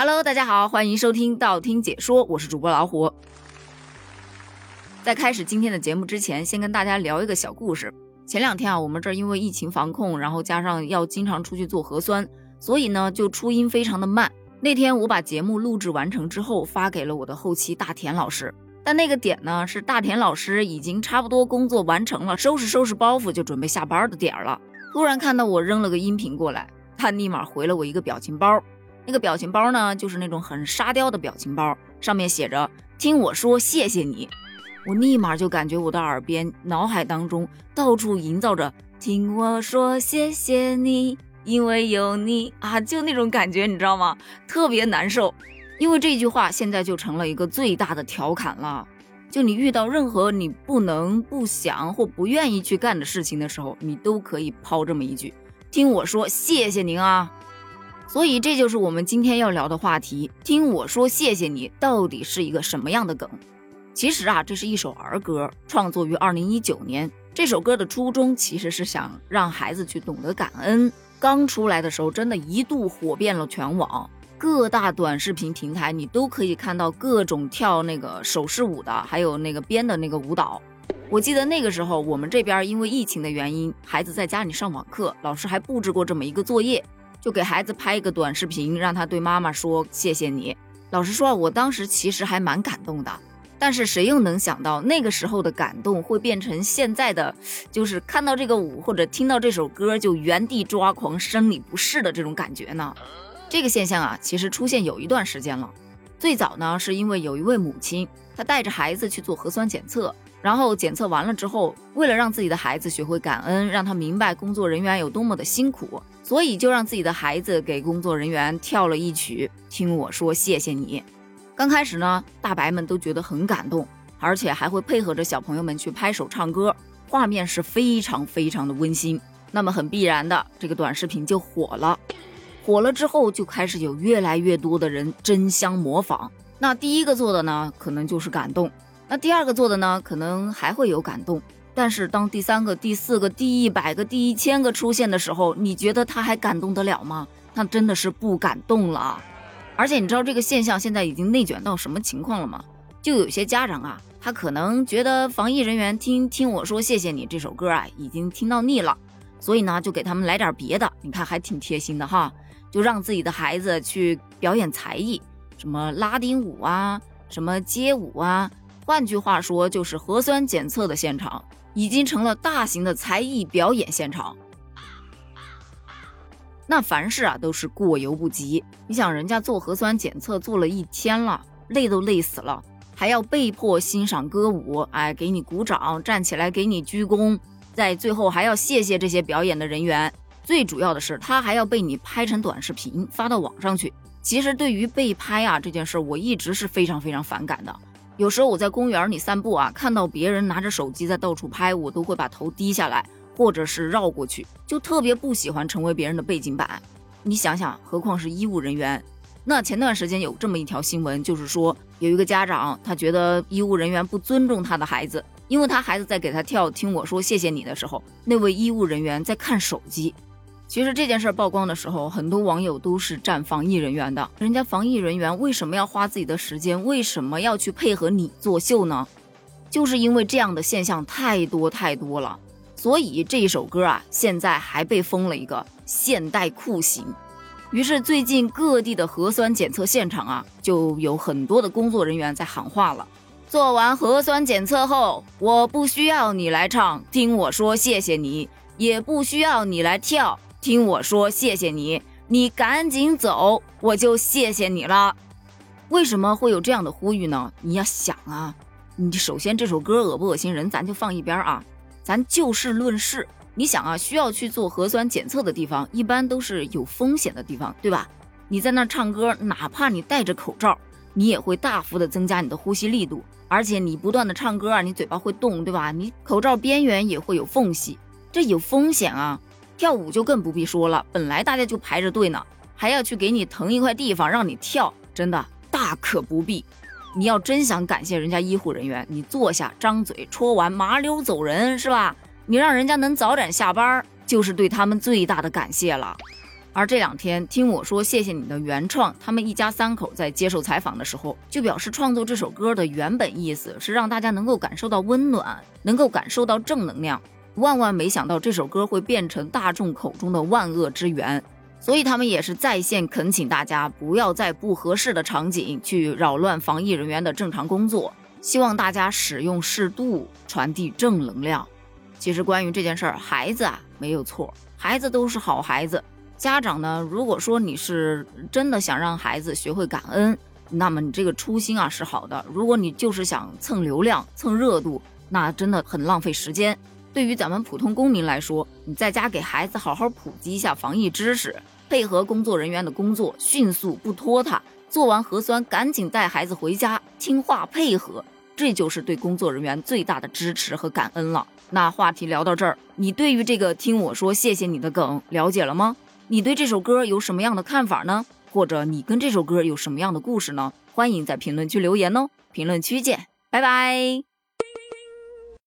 Hello，大家好，欢迎收听道听解说，我是主播老虎。在开始今天的节目之前，先跟大家聊一个小故事。前两天啊，我们这儿因为疫情防控，然后加上要经常出去做核酸，所以呢就出音非常的慢。那天我把节目录制完成之后，发给了我的后期大田老师，但那个点呢是大田老师已经差不多工作完成了，收拾收拾包袱就准备下班的点儿了。突然看到我扔了个音频过来，他立马回了我一个表情包。那个表情包呢，就是那种很沙雕的表情包，上面写着“听我说谢谢你”，我立马就感觉我的耳边、脑海当中到处营造着“听我说谢谢你，因为有你”啊，就那种感觉，你知道吗？特别难受，因为这句话现在就成了一个最大的调侃了。就你遇到任何你不能、不想或不愿意去干的事情的时候，你都可以抛这么一句：“听我说谢谢您啊。”所以这就是我们今天要聊的话题。听我说，谢谢你，到底是一个什么样的梗？其实啊，这是一首儿歌，创作于二零一九年。这首歌的初衷其实是想让孩子去懂得感恩。刚出来的时候，真的一度火遍了全网，各大短视频平台你都可以看到各种跳那个手势舞的，还有那个编的那个舞蹈。我记得那个时候，我们这边因为疫情的原因，孩子在家里上网课，老师还布置过这么一个作业。就给孩子拍一个短视频，让他对妈妈说谢谢你。老实说，我当时其实还蛮感动的。但是谁又能想到那个时候的感动会变成现在的，就是看到这个舞或者听到这首歌就原地抓狂、生理不适的这种感觉呢？这个现象啊，其实出现有一段时间了。最早呢，是因为有一位母亲，她带着孩子去做核酸检测。然后检测完了之后，为了让自己的孩子学会感恩，让他明白工作人员有多么的辛苦，所以就让自己的孩子给工作人员跳了一曲《听我说谢谢你》。刚开始呢，大白们都觉得很感动，而且还会配合着小朋友们去拍手唱歌，画面是非常非常的温馨。那么很必然的，这个短视频就火了。火了之后，就开始有越来越多的人争相模仿。那第一个做的呢，可能就是感动。那第二个做的呢，可能还会有感动，但是当第三个、第四个、第一百个、第一千个出现的时候，你觉得他还感动得了吗？他真的是不感动了。而且你知道这个现象现在已经内卷到什么情况了吗？就有些家长啊，他可能觉得防疫人员听听我说谢谢你这首歌啊，已经听到腻了，所以呢，就给他们来点别的。你看还挺贴心的哈，就让自己的孩子去表演才艺，什么拉丁舞啊，什么街舞啊。换句话说，就是核酸检测的现场已经成了大型的才艺表演现场。那凡事啊都是过犹不及。你想，人家做核酸检测做了一天了，累都累死了，还要被迫欣赏歌舞，哎，给你鼓掌，站起来给你鞠躬，在最后还要谢谢这些表演的人员。最主要的是，他还要被你拍成短视频发到网上去。其实，对于被拍啊这件事，我一直是非常非常反感的。有时候我在公园里散步啊，看到别人拿着手机在到处拍，我都会把头低下来，或者是绕过去，就特别不喜欢成为别人的背景板。你想想，何况是医务人员？那前段时间有这么一条新闻，就是说有一个家长，他觉得医务人员不尊重他的孩子，因为他孩子在给他跳《听我说谢谢你》的时候，那位医务人员在看手机。其实这件事曝光的时候，很多网友都是站防疫人员的。人家防疫人员为什么要花自己的时间？为什么要去配合你作秀呢？就是因为这样的现象太多太多了。所以这一首歌啊，现在还被封了一个现代酷刑。于是最近各地的核酸检测现场啊，就有很多的工作人员在喊话了：做完核酸检测后，我不需要你来唱，听我说谢谢你，也不需要你来跳。听我说，谢谢你，你赶紧走，我就谢谢你了。为什么会有这样的呼吁呢？你要想啊，你首先这首歌恶不恶心人，咱就放一边啊，咱就事论事。你想啊，需要去做核酸检测的地方，一般都是有风险的地方，对吧？你在那唱歌，哪怕你戴着口罩，你也会大幅的增加你的呼吸力度，而且你不断的唱歌啊，你嘴巴会动，对吧？你口罩边缘也会有缝隙，这有风险啊。跳舞就更不必说了，本来大家就排着队呢，还要去给你腾一块地方让你跳，真的大可不必。你要真想感谢人家医护人员，你坐下张嘴戳完麻溜走人是吧？你让人家能早点下班，就是对他们最大的感谢了。而这两天听我说谢谢你的原创，他们一家三口在接受采访的时候就表示，创作这首歌的原本意思是让大家能够感受到温暖，能够感受到正能量。万万没想到这首歌会变成大众口中的万恶之源，所以他们也是在线恳请大家不要在不合适的场景去扰乱防疫人员的正常工作，希望大家使用适度，传递正能量。其实关于这件事儿，孩子啊没有错，孩子都是好孩子。家长呢，如果说你是真的想让孩子学会感恩，那么你这个初心啊是好的。如果你就是想蹭流量、蹭热度，那真的很浪费时间。对于咱们普通公民来说，你在家给孩子好好普及一下防疫知识，配合工作人员的工作，迅速不拖沓，做完核酸赶紧带孩子回家，听话配合，这就是对工作人员最大的支持和感恩了。那话题聊到这儿，你对于这个听我说谢谢你的梗了解了吗？你对这首歌有什么样的看法呢？或者你跟这首歌有什么样的故事呢？欢迎在评论区留言哦！评论区见，拜拜。